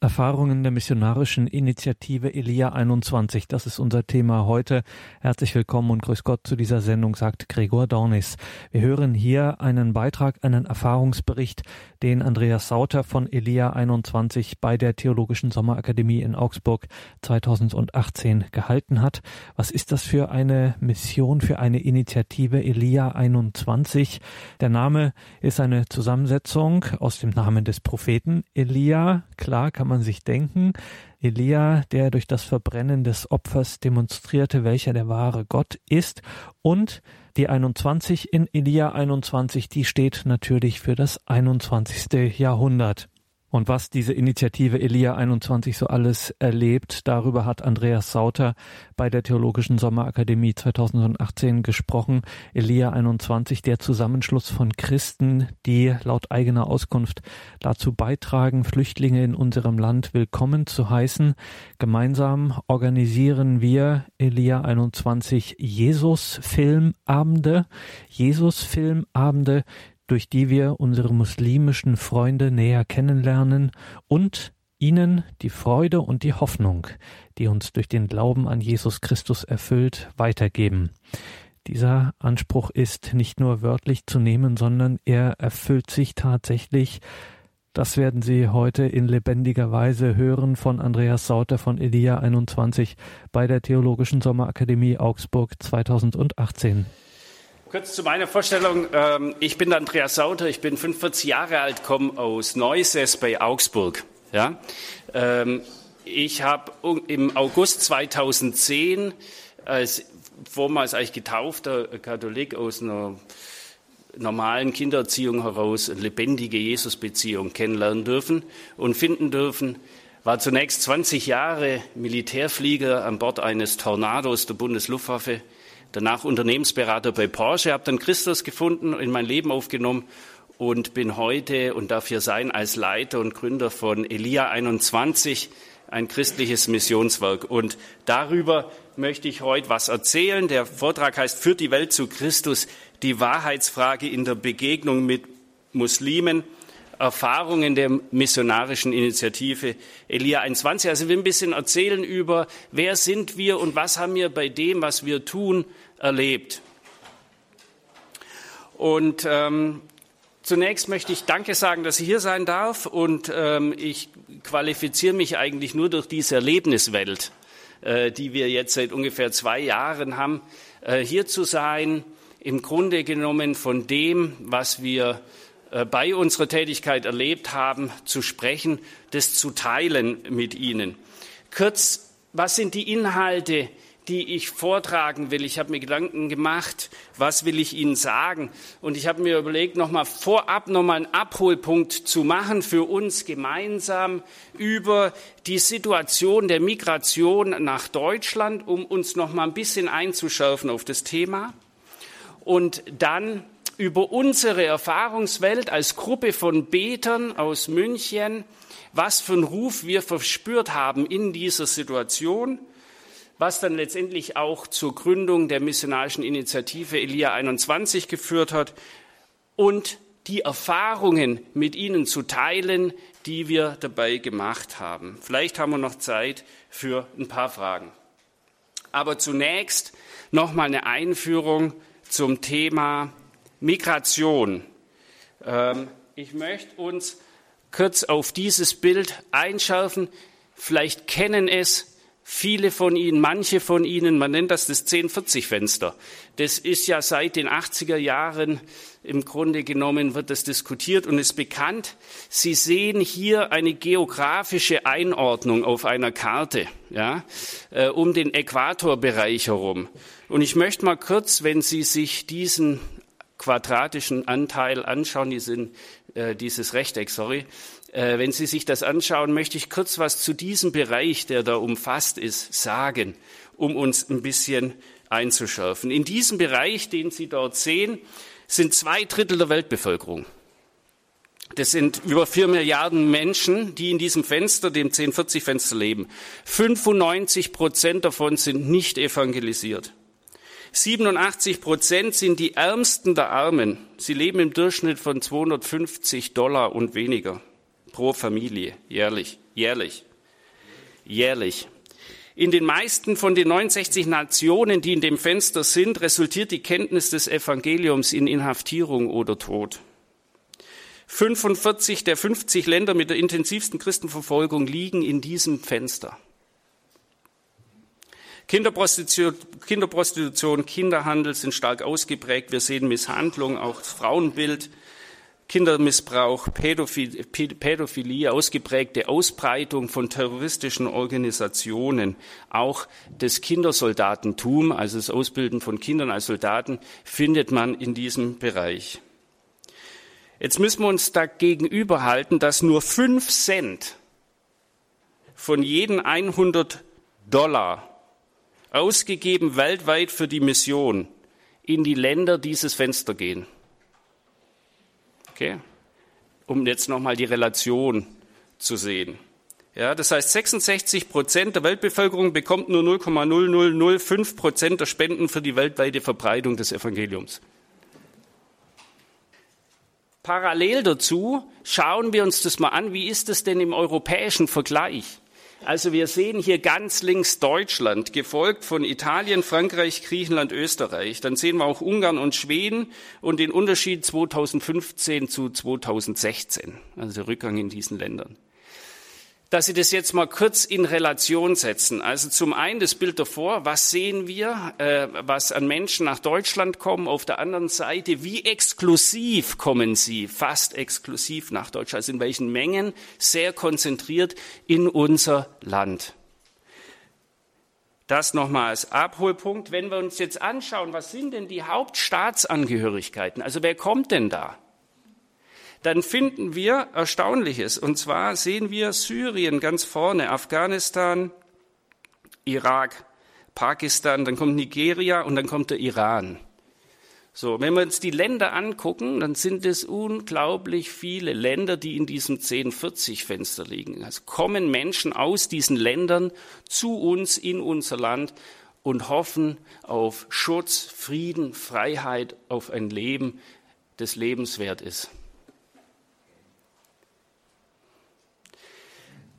Erfahrungen der missionarischen Initiative Elia 21. Das ist unser Thema heute. Herzlich willkommen und grüß Gott zu dieser Sendung, sagt Gregor Dornis. Wir hören hier einen Beitrag, einen Erfahrungsbericht, den Andreas Sauter von Elia 21 bei der Theologischen Sommerakademie in Augsburg 2018 gehalten hat. Was ist das für eine Mission, für eine Initiative Elia 21? Der Name ist eine Zusammensetzung aus dem Namen des Propheten Elia. Klar kann man sich denken. Elia, der durch das Verbrennen des Opfers demonstrierte, welcher der wahre Gott ist. Und die 21 in Elia 21, die steht natürlich für das 21. Jahrhundert. Und was diese Initiative Elia 21 so alles erlebt, darüber hat Andreas Sauter bei der Theologischen Sommerakademie 2018 gesprochen. Elia 21, der Zusammenschluss von Christen, die laut eigener Auskunft dazu beitragen, Flüchtlinge in unserem Land willkommen zu heißen. Gemeinsam organisieren wir Elia 21 Jesus-Filmabende. Jesus-Filmabende, durch die wir unsere muslimischen Freunde näher kennenlernen und ihnen die Freude und die Hoffnung, die uns durch den Glauben an Jesus Christus erfüllt, weitergeben. Dieser Anspruch ist nicht nur wörtlich zu nehmen, sondern er erfüllt sich tatsächlich. Das werden Sie heute in lebendiger Weise hören von Andreas Sauter von Elia 21 bei der Theologischen Sommerakademie Augsburg 2018. Kurz zu meiner Vorstellung. Ähm, ich bin Andreas Sauter, ich bin 45 Jahre alt, komme aus Neuses bei Augsburg. Ja? Ähm, ich habe im August 2010 als vormals eigentlich getaufter Katholik aus einer normalen Kindererziehung heraus eine lebendige Jesusbeziehung kennenlernen dürfen und finden dürfen. War zunächst 20 Jahre Militärflieger an Bord eines Tornados der Bundesluftwaffe danach Unternehmensberater bei Porsche, habe dann Christus gefunden, in mein Leben aufgenommen und bin heute und darf hier sein als Leiter und Gründer von Elia 21, ein christliches Missionswerk. Und darüber möchte ich heute was erzählen. Der Vortrag heißt Führt die Welt zu Christus, die Wahrheitsfrage in der Begegnung mit Muslimen. Erfahrungen der missionarischen Initiative Elia 21. Also wir ein bisschen erzählen über, wer sind wir und was haben wir bei dem, was wir tun, erlebt. Und ähm, zunächst möchte ich Danke sagen, dass ich hier sein darf. Und ähm, ich qualifiziere mich eigentlich nur durch diese Erlebniswelt, äh, die wir jetzt seit ungefähr zwei Jahren haben, äh, hier zu sein. Im Grunde genommen von dem, was wir äh, bei unserer Tätigkeit erlebt haben, zu sprechen, das zu teilen mit Ihnen. Kurz, was sind die Inhalte, die ich vortragen will? Ich habe mir Gedanken gemacht, was will ich Ihnen sagen? Und ich habe mir überlegt, nochmal vorab nochmal einen Abholpunkt zu machen für uns gemeinsam über die Situation der Migration nach Deutschland, um uns nochmal ein bisschen einzuschärfen auf das Thema. Und dann über unsere Erfahrungswelt als Gruppe von Betern aus München, was für einen Ruf wir verspürt haben in dieser Situation, was dann letztendlich auch zur Gründung der missionarischen Initiative Elia 21 geführt hat und die Erfahrungen mit Ihnen zu teilen, die wir dabei gemacht haben. Vielleicht haben wir noch Zeit für ein paar Fragen. Aber zunächst noch mal eine Einführung zum Thema Migration. Ähm, ich möchte uns kurz auf dieses Bild einschärfen. Vielleicht kennen es viele von Ihnen, manche von Ihnen, man nennt das das 1040-Fenster. Das ist ja seit den 80er Jahren im Grunde genommen wird das diskutiert und ist bekannt. Sie sehen hier eine geografische Einordnung auf einer Karte, ja, äh, um den Äquatorbereich herum. Und ich möchte mal kurz, wenn Sie sich diesen quadratischen Anteil anschauen, diesen, äh, dieses Rechteck, sorry, äh, wenn Sie sich das anschauen, möchte ich kurz was zu diesem Bereich, der da umfasst ist, sagen, um uns ein bisschen einzuschärfen. In diesem Bereich, den Sie dort sehen, sind zwei Drittel der Weltbevölkerung. Das sind über vier Milliarden Menschen, die in diesem Fenster, dem 1040-Fenster leben. 95 Prozent davon sind nicht evangelisiert. 87 Prozent sind die Ärmsten der Armen. Sie leben im Durchschnitt von 250 Dollar und weniger pro Familie jährlich, jährlich, jährlich. In den meisten von den 69 Nationen, die in dem Fenster sind, resultiert die Kenntnis des Evangeliums in Inhaftierung oder Tod. 45 der 50 Länder mit der intensivsten Christenverfolgung liegen in diesem Fenster. Kinderprostitution, Kinderprostitution, Kinderhandel sind stark ausgeprägt. Wir sehen Misshandlung, auch Frauenbild, Kindermissbrauch, Pädophilie, ausgeprägte Ausbreitung von terroristischen Organisationen, auch das Kindersoldatentum, also das Ausbilden von Kindern als Soldaten, findet man in diesem Bereich. Jetzt müssen wir uns dagegenüber halten, dass nur fünf Cent von jeden 100 Dollar ausgegeben weltweit für die Mission in die Länder dieses Fenster gehen. Okay? Um jetzt nochmal die Relation zu sehen. Ja, das heißt, 66 Prozent der Weltbevölkerung bekommt nur 0,0005 Prozent der Spenden für die weltweite Verbreitung des Evangeliums. Parallel dazu schauen wir uns das mal an, wie ist es denn im europäischen Vergleich? Also wir sehen hier ganz links Deutschland, gefolgt von Italien, Frankreich, Griechenland, Österreich. Dann sehen wir auch Ungarn und Schweden und den Unterschied 2015 zu 2016, also der Rückgang in diesen Ländern dass Sie das jetzt mal kurz in Relation setzen. Also zum einen das Bild davor, was sehen wir, äh, was an Menschen nach Deutschland kommen. Auf der anderen Seite, wie exklusiv kommen sie, fast exklusiv nach Deutschland, also in welchen Mengen, sehr konzentriert in unser Land. Das nochmal als Abholpunkt. Wenn wir uns jetzt anschauen, was sind denn die Hauptstaatsangehörigkeiten? Also wer kommt denn da? Dann finden wir Erstaunliches. Und zwar sehen wir Syrien ganz vorne, Afghanistan, Irak, Pakistan, dann kommt Nigeria und dann kommt der Iran. So, wenn wir uns die Länder angucken, dann sind es unglaublich viele Länder, die in diesem 1040-Fenster liegen. Also kommen Menschen aus diesen Ländern zu uns in unser Land und hoffen auf Schutz, Frieden, Freiheit, auf ein Leben, das lebenswert ist.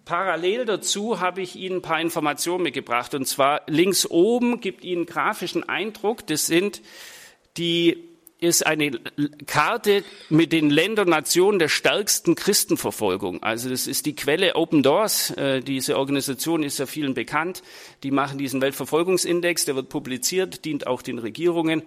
Parallel dazu habe ich Ihnen ein paar Informationen mitgebracht. Und zwar links oben gibt Ihnen grafischen Eindruck. Das sind die ist eine Karte mit den Ländern, Nationen der stärksten Christenverfolgung. Also das ist die Quelle Open Doors. Äh, diese Organisation ist ja vielen bekannt. Die machen diesen Weltverfolgungsindex, der wird publiziert, dient auch den Regierungen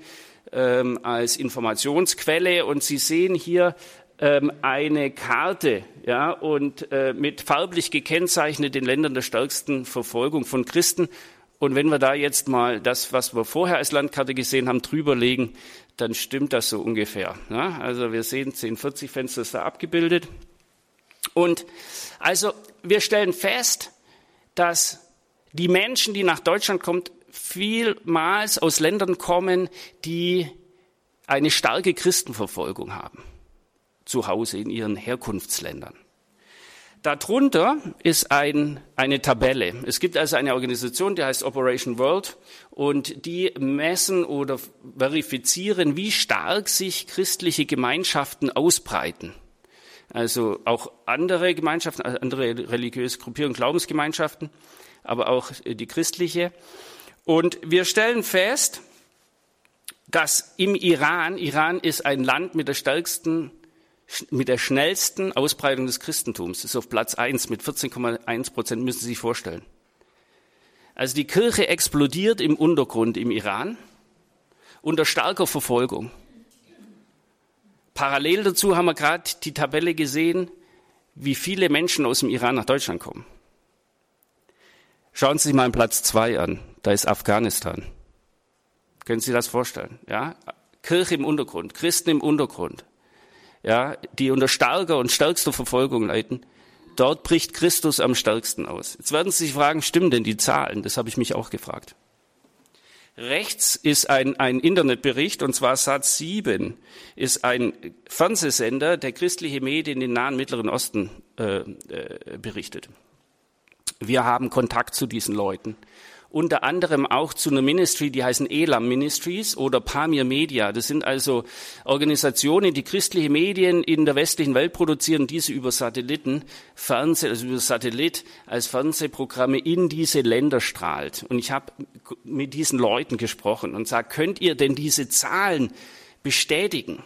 ähm, als Informationsquelle. Und Sie sehen hier ähm, eine Karte, ja, und äh, mit farblich gekennzeichnet den Ländern der stärksten Verfolgung von Christen. Und wenn wir da jetzt mal das, was wir vorher als Landkarte gesehen haben, drüberlegen, dann stimmt das so ungefähr. Ja? Also wir sehen 1040 Fenster ist da abgebildet. Und also wir stellen fest, dass die Menschen, die nach Deutschland kommen, vielmals aus Ländern kommen, die eine starke Christenverfolgung haben zu Hause in ihren Herkunftsländern. Darunter ist ein, eine Tabelle. Es gibt also eine Organisation, die heißt Operation World und die messen oder verifizieren, wie stark sich christliche Gemeinschaften ausbreiten. Also auch andere Gemeinschaften, andere religiöse Gruppierungen, Glaubensgemeinschaften, aber auch die christliche. Und wir stellen fest, dass im Iran, Iran ist ein Land mit der stärksten mit der schnellsten Ausbreitung des Christentums. Ist auf Platz 1 mit 14,1 Prozent, müssen Sie sich vorstellen. Also die Kirche explodiert im Untergrund im Iran unter starker Verfolgung. Parallel dazu haben wir gerade die Tabelle gesehen, wie viele Menschen aus dem Iran nach Deutschland kommen. Schauen Sie sich mal Platz 2 an. Da ist Afghanistan. Können Sie das vorstellen? Ja? Kirche im Untergrund, Christen im Untergrund ja, die unter starker und stärkster Verfolgung leiden, dort bricht Christus am stärksten aus. Jetzt werden Sie sich fragen, stimmen denn die Zahlen? Das habe ich mich auch gefragt. Rechts ist ein, ein Internetbericht, und zwar Satz 7 ist ein Fernsehsender, der christliche Medien in den Nahen Mittleren Osten äh, äh, berichtet. Wir haben Kontakt zu diesen Leuten. Unter anderem auch zu einer Ministry, die heißen Elam Ministries oder Pamir Media. Das sind also Organisationen, die christliche Medien in der westlichen Welt produzieren, diese über Satelliten, Fernseh, also über Satellit als Fernsehprogramme in diese Länder strahlt. Und ich habe mit diesen Leuten gesprochen und sage, könnt ihr denn diese Zahlen bestätigen?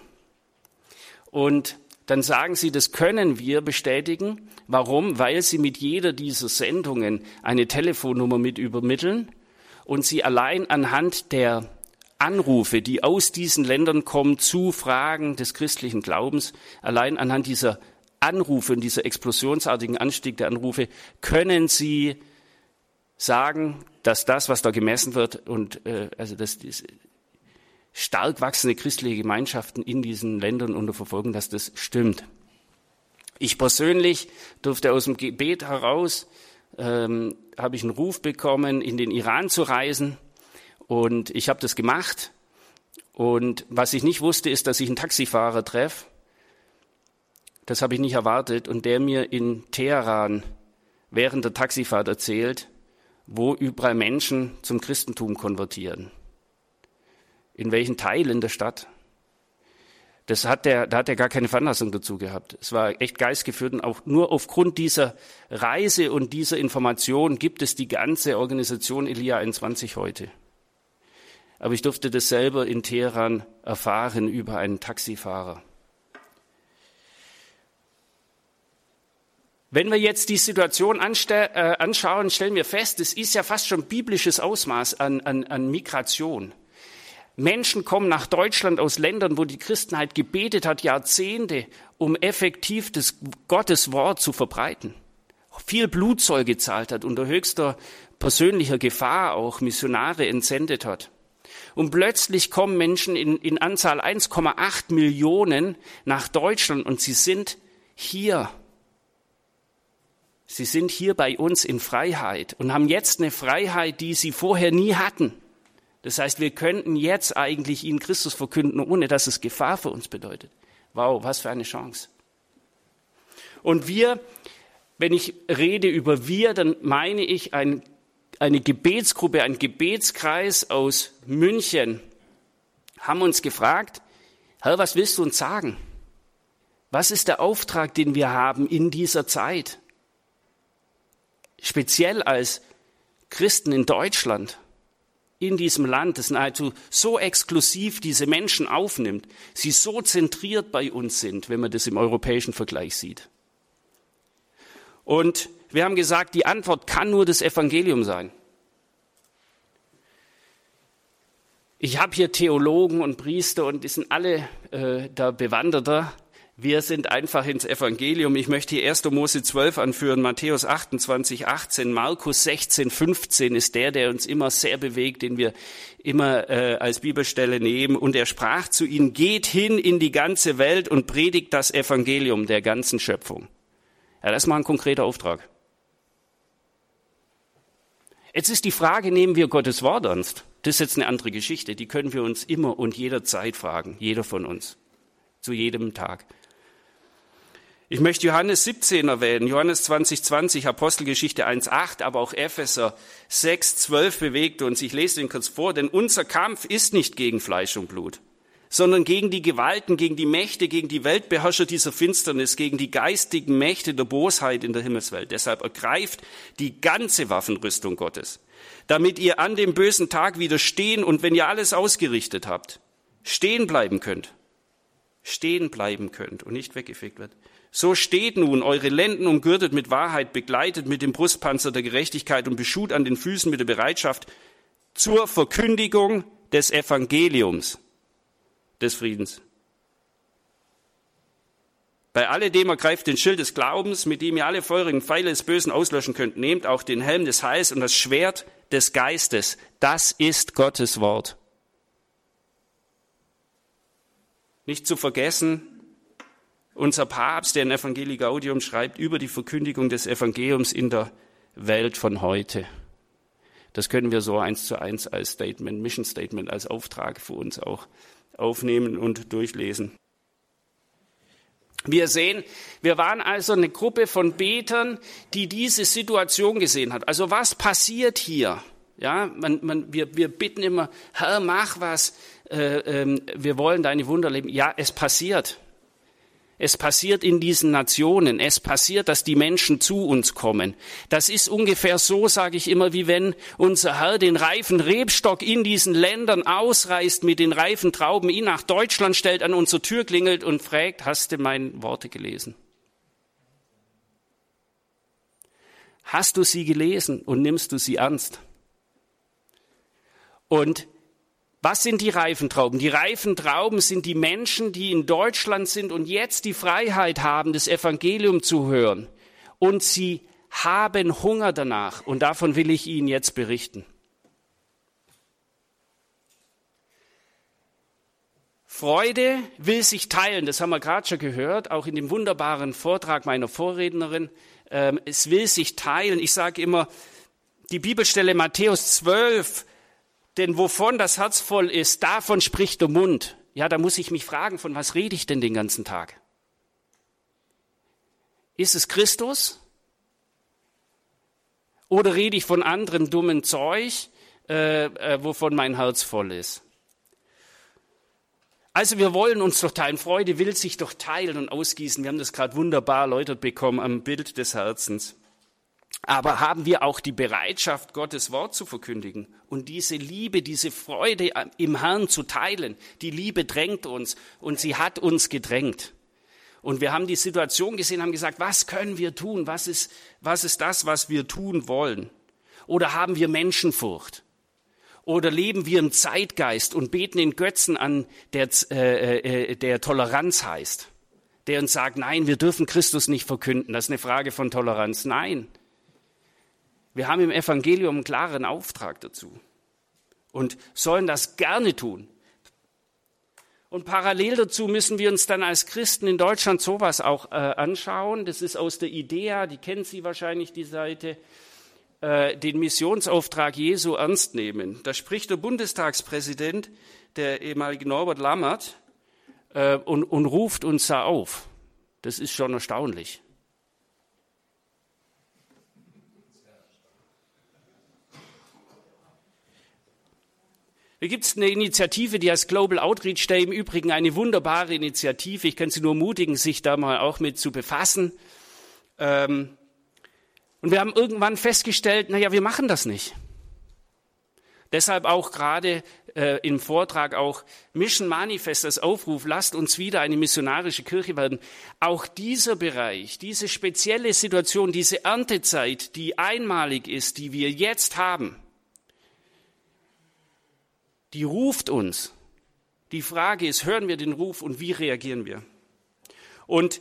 Und dann sagen sie, das können wir bestätigen. Warum? Weil sie mit jeder dieser Sendungen eine Telefonnummer mit übermitteln und sie allein anhand der Anrufe, die aus diesen Ländern kommen zu Fragen des christlichen Glaubens, allein anhand dieser Anrufe und dieser explosionsartigen Anstieg der Anrufe, können sie sagen, dass das, was da gemessen wird, und äh, also dass stark wachsende christliche Gemeinschaften in diesen Ländern unter Verfolgung, dass das stimmt. Ich persönlich durfte aus dem Gebet heraus, ähm, habe ich einen Ruf bekommen, in den Iran zu reisen. Und ich habe das gemacht. Und was ich nicht wusste, ist, dass ich einen Taxifahrer treffe. Das habe ich nicht erwartet. Und der mir in Teheran während der Taxifahrt erzählt, wo überall Menschen zum Christentum konvertieren. In welchen Teilen der Stadt. Das hat der, da hat er gar keine Veranlassung dazu gehabt. Es war echt geistgeführt und auch nur aufgrund dieser Reise und dieser Information gibt es die ganze Organisation Elia 21 heute. Aber ich durfte das selber in Teheran erfahren über einen Taxifahrer. Wenn wir jetzt die Situation äh, anschauen, stellen wir fest, es ist ja fast schon biblisches Ausmaß an, an, an Migration. Menschen kommen nach Deutschland aus Ländern, wo die Christenheit gebetet hat, Jahrzehnte, um effektiv das Gottes Wort zu verbreiten. Viel Blutzoll gezahlt hat, unter höchster persönlicher Gefahr auch Missionare entsendet hat. Und plötzlich kommen Menschen in, in Anzahl 1,8 Millionen nach Deutschland und sie sind hier. Sie sind hier bei uns in Freiheit und haben jetzt eine Freiheit, die sie vorher nie hatten. Das heißt, wir könnten jetzt eigentlich ihnen Christus verkünden, ohne dass es Gefahr für uns bedeutet. Wow, was für eine Chance. Und wir, wenn ich rede über wir, dann meine ich ein, eine Gebetsgruppe, ein Gebetskreis aus München, haben uns gefragt, Herr, was willst du uns sagen? Was ist der Auftrag, den wir haben in dieser Zeit? Speziell als Christen in Deutschland in diesem Land, das nahezu so exklusiv diese Menschen aufnimmt, sie so zentriert bei uns sind, wenn man das im europäischen Vergleich sieht. Und wir haben gesagt, die Antwort kann nur das Evangelium sein. Ich habe hier Theologen und Priester und die sind alle äh, da bewanderter. Wir sind einfach ins Evangelium. Ich möchte hier 1. Mose 12 anführen, Matthäus 28, 18, Markus 16, 15 ist der, der uns immer sehr bewegt, den wir immer äh, als Bibelstelle nehmen. Und er sprach zu ihnen, geht hin in die ganze Welt und predigt das Evangelium der ganzen Schöpfung. Ja, das ist mal ein konkreter Auftrag. Jetzt ist die Frage, nehmen wir Gottes Wort ernst? Das ist jetzt eine andere Geschichte. Die können wir uns immer und jederzeit fragen. Jeder von uns. Zu jedem Tag. Ich möchte Johannes 17 erwähnen, Johannes 2020, Apostelgeschichte 1.8, aber auch Epheser 6.12 bewegt uns. Ich lese den kurz vor, denn unser Kampf ist nicht gegen Fleisch und Blut, sondern gegen die Gewalten, gegen die Mächte, gegen die Weltbeherrscher dieser Finsternis, gegen die geistigen Mächte der Bosheit in der Himmelswelt. Deshalb ergreift die ganze Waffenrüstung Gottes, damit ihr an dem bösen Tag widerstehen und wenn ihr alles ausgerichtet habt, stehen bleiben könnt. Stehen bleiben könnt und nicht weggefegt wird. So steht nun, eure Lenden umgürtet mit Wahrheit, begleitet mit dem Brustpanzer der Gerechtigkeit und beschut an den Füßen mit der Bereitschaft zur Verkündigung des Evangeliums des Friedens. Bei alledem ergreift den Schild des Glaubens, mit dem ihr alle feurigen Pfeile des Bösen auslöschen könnt. Nehmt auch den Helm des Heils und das Schwert des Geistes. Das ist Gottes Wort. Nicht zu vergessen, unser Papst, der in Evangelii Gaudium schreibt, über die Verkündigung des Evangeliums in der Welt von heute. Das können wir so eins zu eins als Statement, Mission Statement, als Auftrag für uns auch aufnehmen und durchlesen. Wir sehen, wir waren also eine Gruppe von Betern, die diese Situation gesehen hat. Also was passiert hier? Ja, man, man, wir, wir bitten immer, Herr, mach was, äh, äh, wir wollen deine Wunder leben. Ja, es passiert. Es passiert in diesen Nationen. Es passiert, dass die Menschen zu uns kommen. Das ist ungefähr so, sage ich immer, wie wenn unser Herr den reifen Rebstock in diesen Ländern ausreißt, mit den reifen Trauben ihn nach Deutschland stellt, an unsere Tür klingelt und fragt, hast du meine Worte gelesen? Hast du sie gelesen und nimmst du sie ernst? Und was sind die reifen Trauben? Die reifen Trauben sind die Menschen, die in Deutschland sind und jetzt die Freiheit haben, das Evangelium zu hören. Und sie haben Hunger danach. Und davon will ich Ihnen jetzt berichten. Freude will sich teilen, das haben wir gerade schon gehört, auch in dem wunderbaren Vortrag meiner Vorrednerin. Ähm, es will sich teilen. Ich sage immer, die Bibelstelle Matthäus 12, denn wovon das Herz voll ist, davon spricht der Mund. Ja, da muss ich mich fragen, von was rede ich denn den ganzen Tag? Ist es Christus? Oder rede ich von anderem dummen Zeug, äh, äh, wovon mein Herz voll ist? Also wir wollen uns doch teilen. Freude will sich doch teilen und ausgießen. Wir haben das gerade wunderbar erläutert bekommen am Bild des Herzens. Aber haben wir auch die Bereitschaft, Gottes Wort zu verkündigen und diese Liebe, diese Freude im Herrn zu teilen? Die Liebe drängt uns und sie hat uns gedrängt. Und wir haben die Situation gesehen, haben gesagt, was können wir tun? Was ist, was ist das, was wir tun wollen? Oder haben wir Menschenfurcht? Oder leben wir im Zeitgeist und beten in Götzen an, der, äh, äh, der Toleranz heißt? Der uns sagt, nein, wir dürfen Christus nicht verkünden. Das ist eine Frage von Toleranz. Nein, wir haben im Evangelium einen klaren Auftrag dazu und sollen das gerne tun. Und parallel dazu müssen wir uns dann als Christen in Deutschland sowas auch äh, anschauen. Das ist aus der IDEA, die kennen Sie wahrscheinlich, die Seite, äh, den Missionsauftrag Jesu ernst nehmen. Da spricht der Bundestagspräsident, der ehemalige Norbert Lammert, äh, und, und ruft uns da auf. Das ist schon erstaunlich. Hier gibt es eine Initiative, die heißt Global Outreach Day, im Übrigen eine wunderbare Initiative. Ich kann Sie nur ermutigen, sich da mal auch mit zu befassen. Ähm, und wir haben irgendwann festgestellt, naja, wir machen das nicht. Deshalb auch gerade äh, im Vortrag auch Mission Manifest als Aufruf, lasst uns wieder eine missionarische Kirche werden. Auch dieser Bereich, diese spezielle Situation, diese Erntezeit, die einmalig ist, die wir jetzt haben, die ruft uns. Die Frage ist, hören wir den Ruf und wie reagieren wir? Und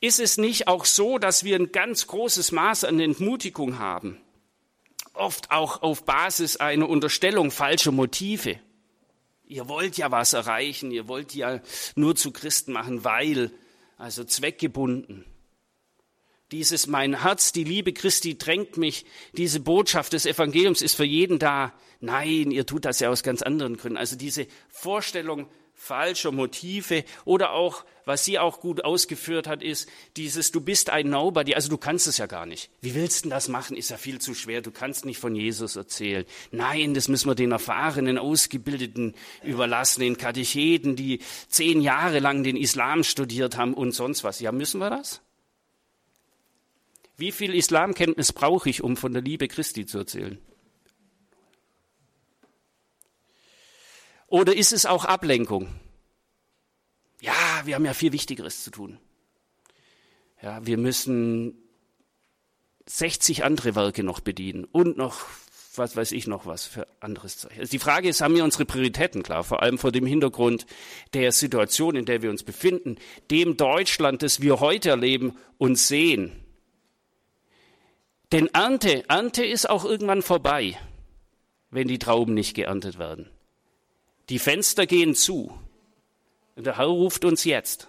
ist es nicht auch so, dass wir ein ganz großes Maß an Entmutigung haben? Oft auch auf Basis einer Unterstellung falscher Motive. Ihr wollt ja was erreichen, ihr wollt ja nur zu Christen machen, weil, also zweckgebunden. Dieses mein Herz, die Liebe Christi drängt mich, diese Botschaft des Evangeliums ist für jeden da. Nein, ihr tut das ja aus ganz anderen Gründen. Also diese Vorstellung falscher Motive oder auch, was sie auch gut ausgeführt hat, ist dieses, du bist ein Nobody, also du kannst es ja gar nicht. Wie willst du denn das machen? Ist ja viel zu schwer. Du kannst nicht von Jesus erzählen. Nein, das müssen wir den erfahrenen, ausgebildeten überlassen, den Katecheten, die zehn Jahre lang den Islam studiert haben und sonst was. Ja, müssen wir das? Wie viel Islamkenntnis brauche ich, um von der Liebe Christi zu erzählen? Oder ist es auch Ablenkung? Ja, wir haben ja viel Wichtigeres zu tun. Ja, wir müssen 60 andere Werke noch bedienen und noch, was weiß ich noch was für anderes Zeug. Also die Frage ist, haben wir unsere Prioritäten klar? Vor allem vor dem Hintergrund der Situation, in der wir uns befinden, dem Deutschland, das wir heute erleben und sehen. Denn Ernte, Ernte ist auch irgendwann vorbei, wenn die Trauben nicht geerntet werden. Die Fenster gehen zu. Und der Herr ruft uns jetzt.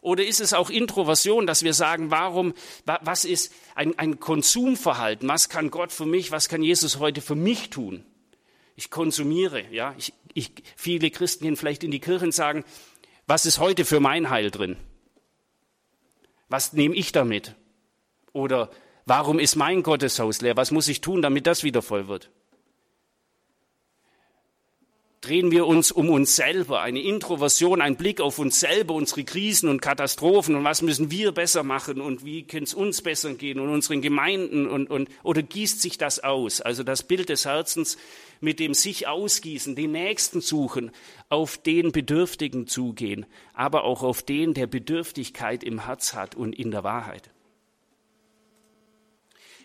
Oder ist es auch Introversion, dass wir sagen, warum, was ist ein, ein Konsumverhalten? Was kann Gott für mich, was kann Jesus heute für mich tun? Ich konsumiere, ja. Ich, ich, viele Christen gehen vielleicht in die Kirche und sagen, was ist heute für mein Heil drin? Was nehme ich damit? Oder Warum ist mein Gotteshaus leer? Was muss ich tun, damit das wieder voll wird? drehen wir uns um uns selber, eine Introversion, ein Blick auf uns selber, unsere Krisen und Katastrophen und was müssen wir besser machen und wie kann es uns besser gehen und unseren Gemeinden und, und, oder gießt sich das aus? Also das Bild des Herzens mit dem sich ausgießen, den Nächsten suchen, auf den Bedürftigen zugehen, aber auch auf den, der Bedürftigkeit im Herz hat und in der Wahrheit.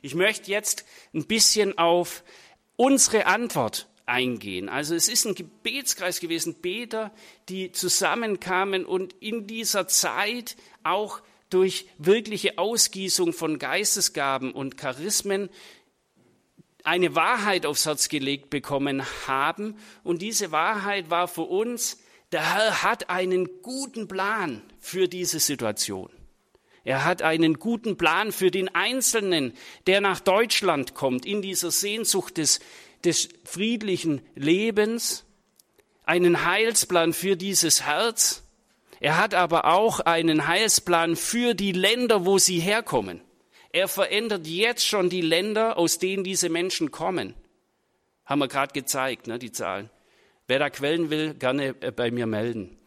Ich möchte jetzt ein bisschen auf unsere Antwort eingehen. Also es ist ein Gebetskreis gewesen, Beter, die zusammenkamen und in dieser Zeit auch durch wirkliche Ausgießung von Geistesgaben und Charismen eine Wahrheit aufs Herz gelegt bekommen haben. Und diese Wahrheit war für uns, der Herr hat einen guten Plan für diese Situation. Er hat einen guten Plan für den Einzelnen, der nach Deutschland kommt, in dieser Sehnsucht des des friedlichen Lebens, einen Heilsplan für dieses Herz. Er hat aber auch einen Heilsplan für die Länder, wo sie herkommen. Er verändert jetzt schon die Länder, aus denen diese Menschen kommen. Haben wir gerade gezeigt, ne, die Zahlen. Wer da Quellen will, gerne äh, bei mir melden.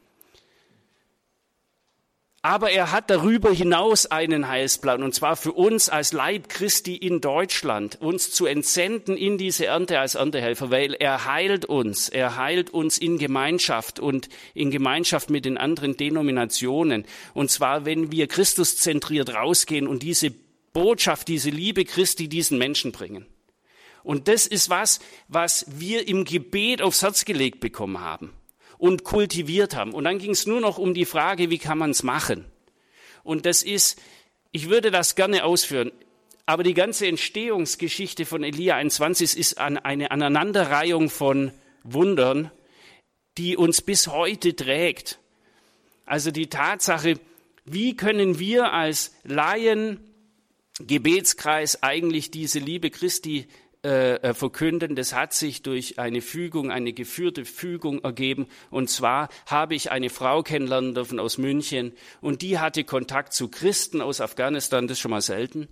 Aber er hat darüber hinaus einen Heilsplan, und zwar für uns als Leib Christi in Deutschland, uns zu entsenden in diese Ernte als Erntehelfer, weil er heilt uns. Er heilt uns in Gemeinschaft und in Gemeinschaft mit den anderen Denominationen. Und zwar, wenn wir Christus zentriert rausgehen und diese Botschaft, diese Liebe Christi diesen Menschen bringen. Und das ist was, was wir im Gebet aufs Herz gelegt bekommen haben und kultiviert haben. Und dann ging es nur noch um die Frage, wie kann man es machen? Und das ist, ich würde das gerne ausführen, aber die ganze Entstehungsgeschichte von Elia 21 ist eine Aneinanderreihung von Wundern, die uns bis heute trägt. Also die Tatsache, wie können wir als Laien Gebetskreis eigentlich diese Liebe Christi äh, äh, verkünden. Das hat sich durch eine Fügung, eine geführte Fügung ergeben. Und zwar habe ich eine Frau kennenlernen dürfen aus München und die hatte Kontakt zu Christen aus Afghanistan, das ist schon mal selten.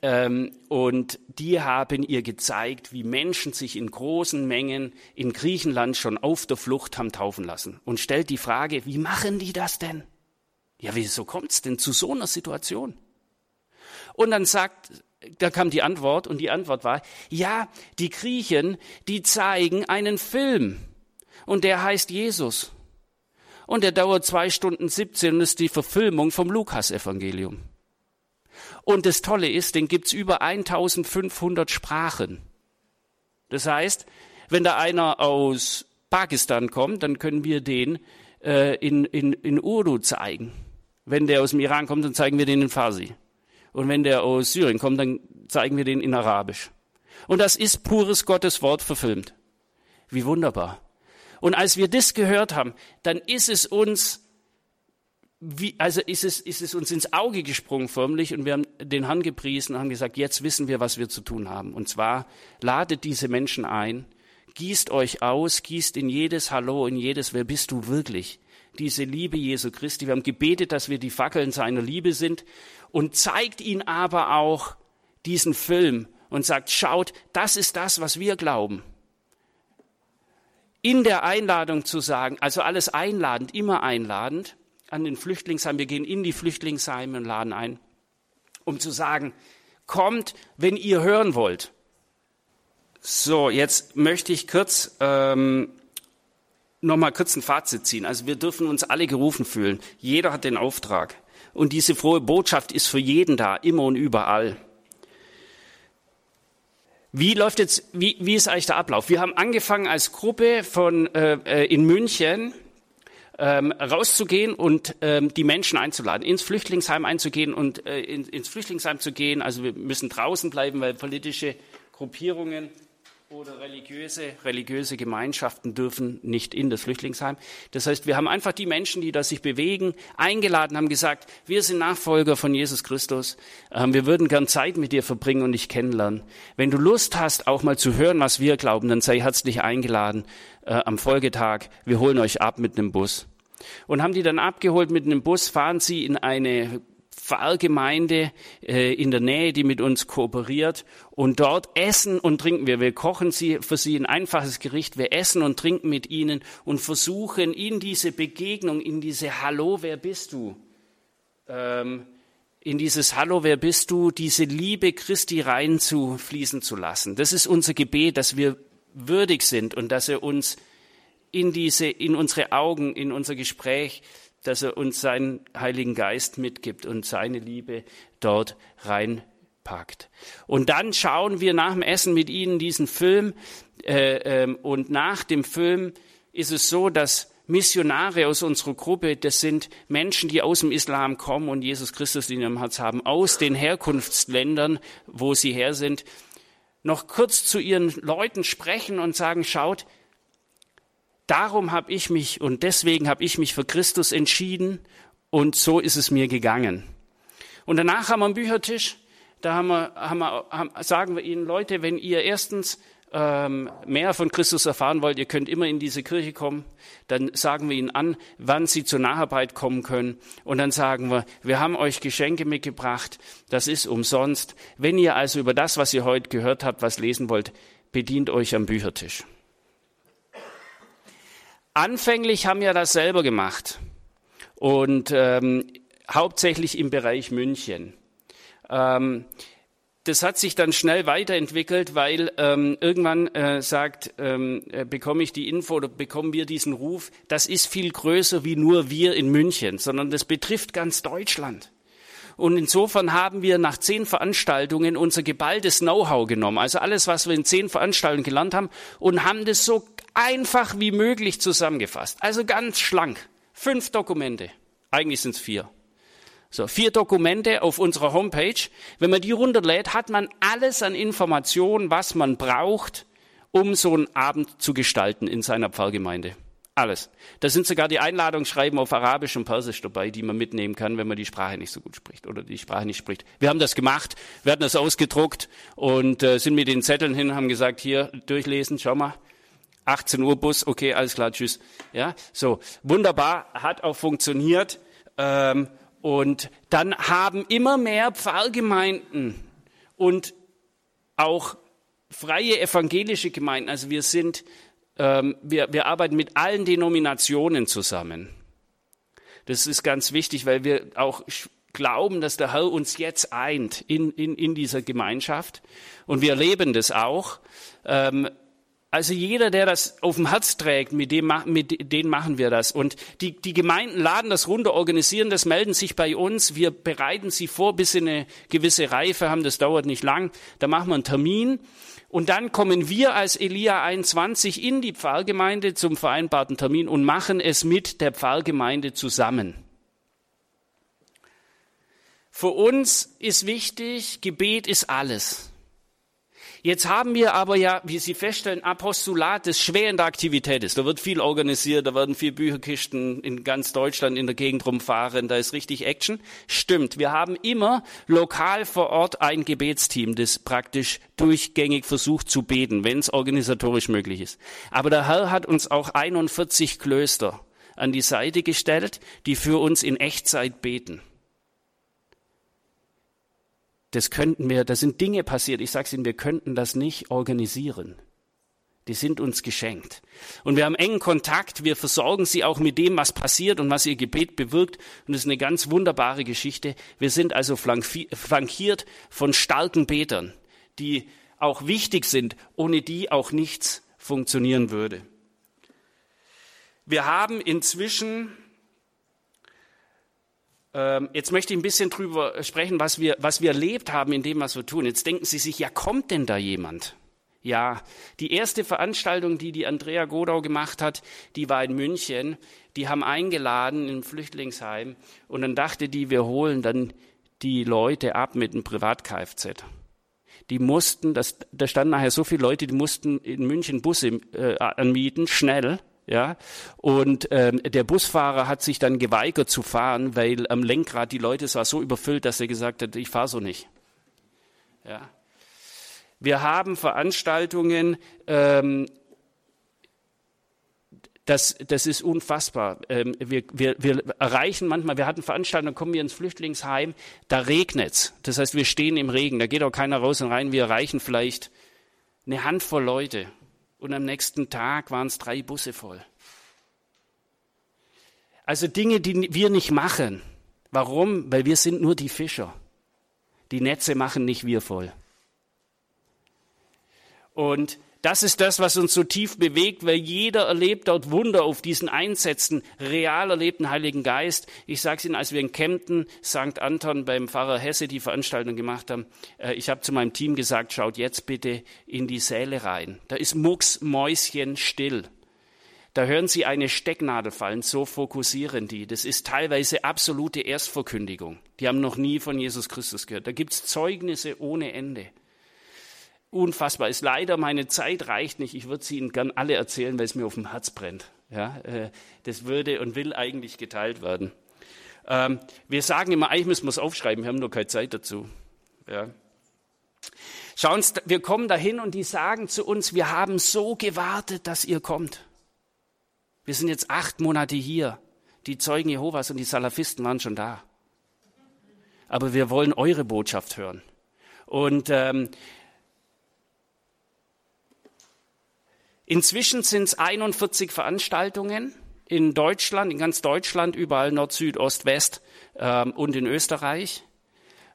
Ähm, und die haben ihr gezeigt, wie Menschen sich in großen Mengen in Griechenland schon auf der Flucht haben taufen lassen. Und stellt die Frage, wie machen die das denn? Ja, wieso kommt es denn zu so einer Situation? Und dann sagt da kam die Antwort und die Antwort war, ja, die Griechen, die zeigen einen Film und der heißt Jesus. Und der dauert zwei Stunden 17 und ist die Verfilmung vom Lukas-Evangelium. Und das Tolle ist, den gibt's über 1500 Sprachen. Das heißt, wenn da einer aus Pakistan kommt, dann können wir den äh, in, in, in Urdu zeigen. Wenn der aus dem Iran kommt, dann zeigen wir den in Farsi. Und wenn der aus Syrien kommt, dann zeigen wir den in Arabisch. Und das ist pures Gottes Wort verfilmt. Wie wunderbar. Und als wir das gehört haben, dann ist es uns, wie, also ist es, ist es uns ins Auge gesprungen förmlich und wir haben den Herrn gepriesen und haben gesagt, jetzt wissen wir, was wir zu tun haben. Und zwar ladet diese Menschen ein, gießt euch aus, gießt in jedes Hallo, in jedes Wer bist du wirklich? Diese Liebe Jesu Christi. Wir haben gebetet, dass wir die Fackeln seiner Liebe sind und zeigt ihn aber auch diesen Film und sagt, schaut, das ist das, was wir glauben. In der Einladung zu sagen, also alles einladend, immer einladend, an den Flüchtlingsheim, wir gehen in die Flüchtlingsheime und laden ein, um zu sagen, kommt, wenn ihr hören wollt. So, jetzt möchte ich kurz ähm, noch mal kurz ein Fazit ziehen. Also wir dürfen uns alle gerufen fühlen. Jeder hat den Auftrag. Und diese frohe Botschaft ist für jeden da, immer und überall. Wie läuft jetzt, wie, wie ist eigentlich der Ablauf? Wir haben angefangen als Gruppe von äh, äh, in München ähm, rauszugehen und ähm, die Menschen einzuladen, ins Flüchtlingsheim einzugehen und äh, in, ins Flüchtlingsheim zu gehen. Also wir müssen draußen bleiben, weil politische Gruppierungen oder religiöse, religiöse Gemeinschaften dürfen nicht in das Flüchtlingsheim. Das heißt, wir haben einfach die Menschen, die da sich bewegen, eingeladen, haben gesagt, wir sind Nachfolger von Jesus Christus. Ähm, wir würden gern Zeit mit dir verbringen und dich kennenlernen. Wenn du Lust hast, auch mal zu hören, was wir glauben, dann sei herzlich eingeladen äh, am Folgetag. Wir holen euch ab mit einem Bus. Und haben die dann abgeholt mit einem Bus, fahren sie in eine Pfarrgemeinde äh, in der Nähe, die mit uns kooperiert. Und dort essen und trinken wir. Wir kochen sie, für sie ein einfaches Gericht. Wir essen und trinken mit ihnen und versuchen in diese Begegnung, in diese Hallo, wer bist du? Ähm, in dieses Hallo, wer bist du? Diese Liebe Christi reinzufließen zu lassen. Das ist unser Gebet, dass wir würdig sind und dass er uns in diese, in unsere Augen, in unser Gespräch dass er uns seinen Heiligen Geist mitgibt und seine Liebe dort reinpackt. Und dann schauen wir nach dem Essen mit Ihnen diesen Film äh, äh, und nach dem Film ist es so, dass Missionare aus unserer Gruppe, das sind Menschen, die aus dem Islam kommen und Jesus Christus in ihrem Herz haben, aus den Herkunftsländern, wo sie her sind, noch kurz zu ihren Leuten sprechen und sagen, schaut, Darum habe ich mich und deswegen habe ich mich für Christus entschieden und so ist es mir gegangen. Und danach haben wir einen Büchertisch, da haben wir, haben wir, haben, sagen wir Ihnen, Leute, wenn ihr erstens ähm, mehr von Christus erfahren wollt, ihr könnt immer in diese Kirche kommen, dann sagen wir Ihnen an, wann Sie zur Nacharbeit kommen können und dann sagen wir, wir haben euch Geschenke mitgebracht, das ist umsonst. Wenn ihr also über das, was ihr heute gehört habt, was lesen wollt, bedient euch am Büchertisch. Anfänglich haben wir das selber gemacht und ähm, hauptsächlich im Bereich München. Ähm, das hat sich dann schnell weiterentwickelt, weil ähm, irgendwann äh, sagt, ähm, äh, bekomme ich die Info oder bekommen wir diesen Ruf, das ist viel größer wie nur wir in München, sondern das betrifft ganz Deutschland. Und insofern haben wir nach zehn Veranstaltungen unser geballtes Know-how genommen, also alles, was wir in zehn Veranstaltungen gelernt haben, und haben das so einfach wie möglich zusammengefasst. Also ganz schlank. Fünf Dokumente. Eigentlich sind es vier. So, vier Dokumente auf unserer Homepage. Wenn man die runterlädt, hat man alles an Informationen, was man braucht, um so einen Abend zu gestalten in seiner Pfarrgemeinde. Alles. Da sind sogar die Einladungsschreiben auf Arabisch und Persisch dabei, die man mitnehmen kann, wenn man die Sprache nicht so gut spricht oder die Sprache nicht spricht. Wir haben das gemacht, wir hatten das ausgedruckt und äh, sind mit den Zetteln hin, haben gesagt, hier durchlesen, schau mal, 18 Uhr Bus, okay, alles klar, tschüss. Ja, so wunderbar, hat auch funktioniert. Ähm, und dann haben immer mehr Pfarrgemeinden und auch freie evangelische Gemeinden, also wir sind, ähm, wir, wir arbeiten mit allen Denominationen zusammen. Das ist ganz wichtig, weil wir auch glauben, dass der Herr uns jetzt eint in, in, in dieser Gemeinschaft. Und wir erleben das auch. Ähm, also jeder, der das auf dem Herz trägt, mit dem, mit denen machen wir das. Und die, die Gemeinden laden das runter, organisieren das, melden sich bei uns. Wir bereiten sie vor, bis sie eine gewisse Reife haben. Das dauert nicht lang. Da machen wir einen Termin. Und dann kommen wir als Elia 21 in die Pfarrgemeinde zum vereinbarten Termin und machen es mit der Pfarrgemeinde zusammen. Für uns ist wichtig, Gebet ist alles. Jetzt haben wir aber ja, wie Sie feststellen, Apostolat, das schwer in der Aktivität ist. Da wird viel organisiert, da werden viel Bücherkisten in ganz Deutschland in der Gegend rumfahren, da ist richtig Action. Stimmt, wir haben immer lokal vor Ort ein Gebetsteam, das praktisch durchgängig versucht zu beten, wenn es organisatorisch möglich ist. Aber der Herr hat uns auch 41 Klöster an die Seite gestellt, die für uns in Echtzeit beten das könnten wir, da sind Dinge passiert, ich sage Ihnen, wir könnten das nicht organisieren. Die sind uns geschenkt. Und wir haben engen Kontakt, wir versorgen sie auch mit dem, was passiert und was ihr Gebet bewirkt. Und das ist eine ganz wunderbare Geschichte. Wir sind also flankiert von starken Betern, die auch wichtig sind, ohne die auch nichts funktionieren würde. Wir haben inzwischen jetzt möchte ich ein bisschen drüber sprechen, was wir, was wir erlebt haben in dem, was wir tun. Jetzt denken Sie sich, ja, kommt denn da jemand? Ja, die erste Veranstaltung, die die Andrea Godau gemacht hat, die war in München. Die haben eingeladen im Flüchtlingsheim und dann dachte die, wir holen dann die Leute ab mit einem Privat-Kfz. Die mussten, das, da standen nachher so viele Leute, die mussten in München Busse äh, anmieten, schnell, ja, und ähm, der Busfahrer hat sich dann geweigert zu fahren, weil am Lenkrad die Leute es war so überfüllt, dass er gesagt hat, ich fahre so nicht. Ja. Wir haben Veranstaltungen, ähm, das, das ist unfassbar. Ähm, wir, wir, wir erreichen manchmal, wir hatten Veranstaltungen, kommen wir ins Flüchtlingsheim, da regnet's. Das heißt, wir stehen im Regen, da geht auch keiner raus und rein. Wir erreichen vielleicht eine Handvoll Leute. Und am nächsten Tag waren es drei Busse voll. Also Dinge, die wir nicht machen. Warum? Weil wir sind nur die Fischer. Die Netze machen nicht wir voll. Und das ist das, was uns so tief bewegt, weil jeder erlebt dort Wunder auf diesen Einsätzen, real erlebten Heiligen Geist. Ich sage es Ihnen, als wir in Kempten, St. Anton beim Pfarrer Hesse die Veranstaltung gemacht haben, äh, ich habe zu meinem Team gesagt, schaut jetzt bitte in die Säle rein. Da ist Mucks Mäuschen still. Da hören Sie eine Stecknadel fallen, so fokussieren die. Das ist teilweise absolute Erstverkündigung. Die haben noch nie von Jesus Christus gehört. Da gibt's Zeugnisse ohne Ende unfassbar ist. Leider, meine Zeit reicht nicht. Ich würde sie Ihnen gern alle erzählen, weil es mir auf dem Herz brennt. Ja, äh, das würde und will eigentlich geteilt werden. Ähm, wir sagen immer, eigentlich müssen wir es aufschreiben, wir haben nur keine Zeit dazu. Ja. Schauen Sie, wir kommen dahin und die sagen zu uns, wir haben so gewartet, dass ihr kommt. Wir sind jetzt acht Monate hier. Die Zeugen Jehovas und die Salafisten waren schon da. Aber wir wollen eure Botschaft hören. Und ähm, Inzwischen sind es 41 Veranstaltungen in Deutschland, in ganz Deutschland, überall Nord, Süd, Ost, West ähm, und in Österreich.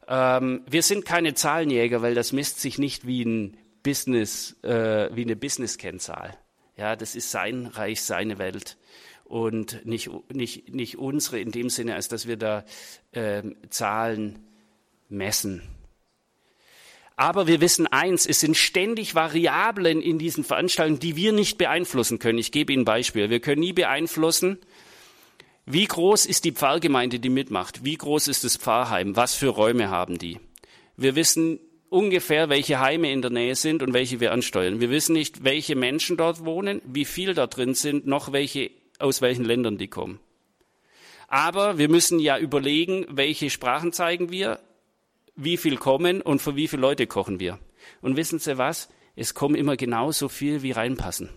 Ähm, wir sind keine Zahlenjäger, weil das misst sich nicht wie ein Business, äh, wie eine Business-Kennzahl. Ja, das ist sein Reich, seine Welt und nicht, nicht, nicht unsere in dem Sinne, als dass wir da äh, Zahlen messen. Aber wir wissen eins, es sind ständig Variablen in diesen Veranstaltungen, die wir nicht beeinflussen können. Ich gebe Ihnen ein Beispiel. Wir können nie beeinflussen, wie groß ist die Pfarrgemeinde, die mitmacht? Wie groß ist das Pfarrheim? Was für Räume haben die? Wir wissen ungefähr, welche Heime in der Nähe sind und welche wir ansteuern. Wir wissen nicht, welche Menschen dort wohnen, wie viel da drin sind, noch welche, aus welchen Ländern die kommen. Aber wir müssen ja überlegen, welche Sprachen zeigen wir, wie viel kommen und für wie viele Leute kochen wir. Und wissen Sie was? Es kommen immer genauso viel, wie reinpassen.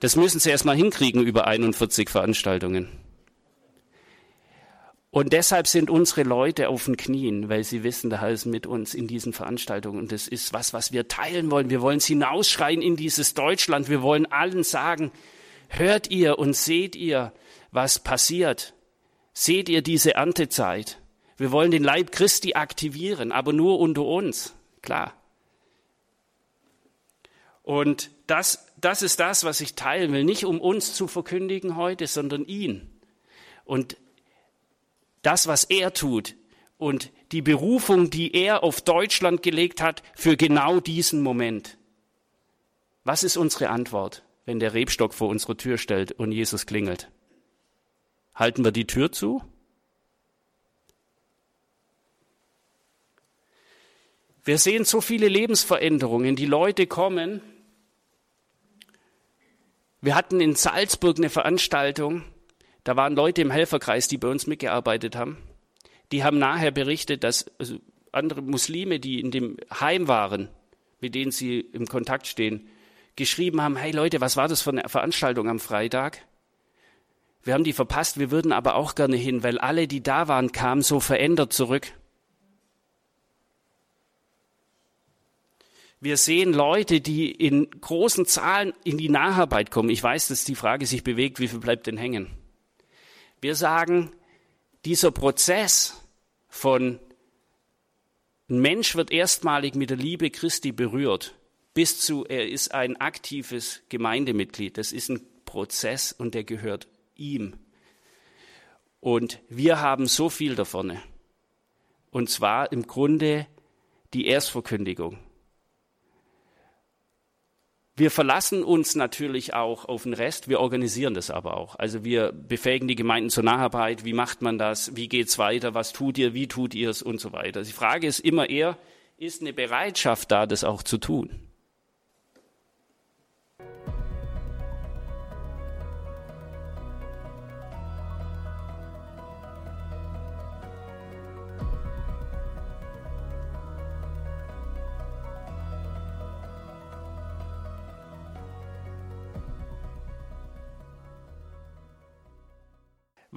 Das müssen Sie erstmal hinkriegen über 41 Veranstaltungen. Und deshalb sind unsere Leute auf den Knien, weil sie wissen, der Herr mit uns in diesen Veranstaltungen. Und das ist was, was wir teilen wollen. Wir wollen es hinausschreien in dieses Deutschland. Wir wollen allen sagen, hört ihr und seht ihr, was passiert? Seht ihr diese Erntezeit? Wir wollen den Leib Christi aktivieren, aber nur unter uns, klar. Und das, das ist das, was ich teilen will. Nicht um uns zu verkündigen heute, sondern ihn. Und das, was er tut und die Berufung, die er auf Deutschland gelegt hat für genau diesen Moment. Was ist unsere Antwort, wenn der Rebstock vor unsere Tür stellt und Jesus klingelt? Halten wir die Tür zu? Wir sehen so viele Lebensveränderungen. Die Leute kommen. Wir hatten in Salzburg eine Veranstaltung. Da waren Leute im Helferkreis, die bei uns mitgearbeitet haben. Die haben nachher berichtet, dass also andere Muslime, die in dem Heim waren, mit denen sie im Kontakt stehen, geschrieben haben, hey Leute, was war das für eine Veranstaltung am Freitag? Wir haben die verpasst, wir würden aber auch gerne hin, weil alle, die da waren, kamen so verändert zurück. Wir sehen Leute, die in großen Zahlen in die Nacharbeit kommen. Ich weiß, dass die Frage sich bewegt, wie viel bleibt denn hängen? Wir sagen, dieser Prozess von ein Mensch wird erstmalig mit der Liebe Christi berührt, bis zu er ist ein aktives Gemeindemitglied. Das ist ein Prozess und der gehört ihm. Und wir haben so viel davon. Und zwar im Grunde die Erstverkündigung. Wir verlassen uns natürlich auch auf den Rest, wir organisieren das aber auch. Also wir befähigen die Gemeinden zur Nacharbeit, wie macht man das, wie geht's weiter, was tut ihr, wie tut ihr es und so weiter. Die Frage ist immer eher, ist eine Bereitschaft da, das auch zu tun?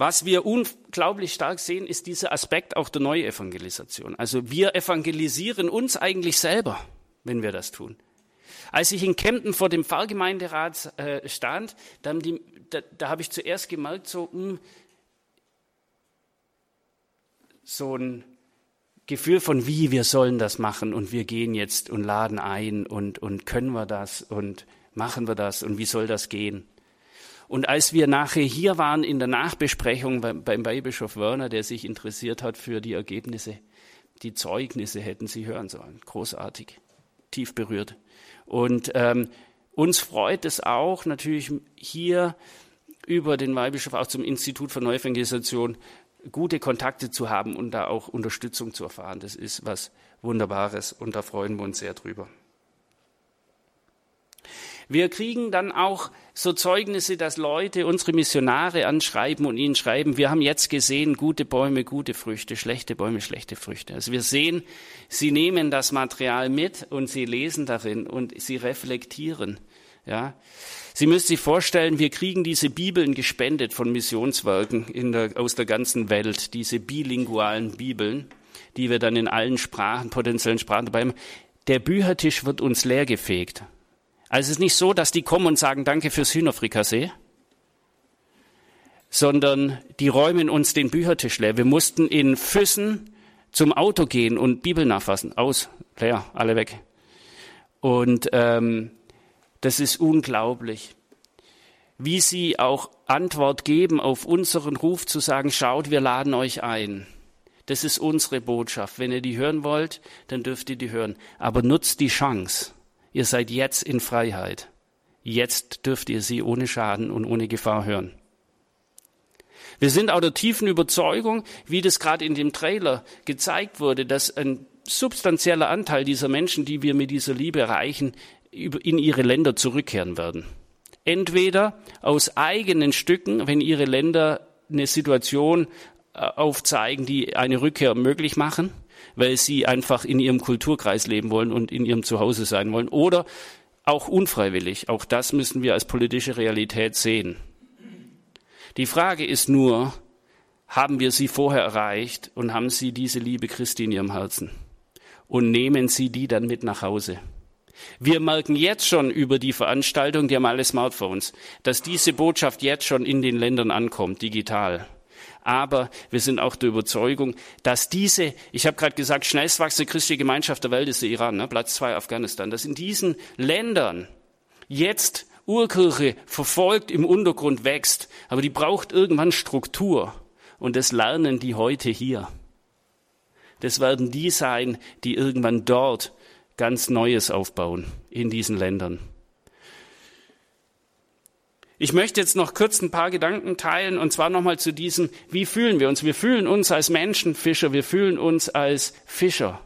Was wir unglaublich stark sehen, ist dieser Aspekt auch der Neuevangelisation. Also wir evangelisieren uns eigentlich selber, wenn wir das tun. Als ich in Kempten vor dem Pfarrgemeinderat äh, stand, da, die, da, da habe ich zuerst gemerkt, so, mh, hm, so ein Gefühl von, wie wir sollen das machen und wir gehen jetzt und laden ein und, und können wir das und machen wir das und wie soll das gehen. Und als wir nachher hier waren in der Nachbesprechung beim, beim Weihbischof Werner, der sich interessiert hat für die Ergebnisse, die Zeugnisse hätten Sie hören sollen. Großartig, tief berührt. Und ähm, uns freut es auch natürlich hier über den Weihbischof auch zum Institut für Neuevangelisation gute Kontakte zu haben und da auch Unterstützung zu erfahren. Das ist was Wunderbares und da freuen wir uns sehr drüber. Wir kriegen dann auch so Zeugnisse, dass Leute unsere Missionare anschreiben und ihnen schreiben, wir haben jetzt gesehen, gute Bäume, gute Früchte, schlechte Bäume, schlechte Früchte. Also wir sehen, sie nehmen das Material mit und sie lesen darin und sie reflektieren. Ja. Sie müssen sich vorstellen, wir kriegen diese Bibeln gespendet von Missionswerken der, aus der ganzen Welt, diese bilingualen Bibeln, die wir dann in allen Sprachen, potenziellen Sprachen dabei haben. Der Büchertisch wird uns leergefegt. Also es ist nicht so, dass die kommen und sagen, danke fürs Hühnerfrikassee, sondern die räumen uns den Büchertisch leer. Wir mussten in Füssen zum Auto gehen und Bibel nachfassen. Aus, leer, alle weg. Und ähm, das ist unglaublich. Wie sie auch Antwort geben auf unseren Ruf zu sagen, schaut, wir laden euch ein. Das ist unsere Botschaft. Wenn ihr die hören wollt, dann dürft ihr die hören. Aber nutzt die Chance. Ihr seid jetzt in Freiheit. Jetzt dürft ihr sie ohne Schaden und ohne Gefahr hören. Wir sind auch der tiefen Überzeugung, wie das gerade in dem Trailer gezeigt wurde, dass ein substanzieller Anteil dieser Menschen, die wir mit dieser Liebe erreichen, in ihre Länder zurückkehren werden. Entweder aus eigenen Stücken, wenn ihre Länder eine Situation äh, aufzeigen, die eine Rückkehr möglich machen, weil sie einfach in ihrem Kulturkreis leben wollen und in ihrem Zuhause sein wollen, oder auch unfreiwillig. Auch das müssen wir als politische Realität sehen. Die Frage ist nur, haben wir sie vorher erreicht und haben sie diese Liebe Christi in ihrem Herzen? Und nehmen sie die dann mit nach Hause? Wir merken jetzt schon über die Veranstaltung, die haben alle Smartphones, dass diese Botschaft jetzt schon in den Ländern ankommt, digital. Aber wir sind auch der Überzeugung, dass diese, ich habe gerade gesagt, schnellst wachsende christliche Gemeinschaft der Welt ist der Iran, ne? Platz zwei Afghanistan, dass in diesen Ländern jetzt Urkirche verfolgt im Untergrund wächst, aber die braucht irgendwann Struktur. Und das lernen die heute hier. Das werden die sein, die irgendwann dort ganz Neues aufbauen in diesen Ländern. Ich möchte jetzt noch kurz ein paar Gedanken teilen und zwar nochmal zu diesem, wie fühlen wir uns? Wir fühlen uns als Menschenfischer, wir fühlen uns als Fischer.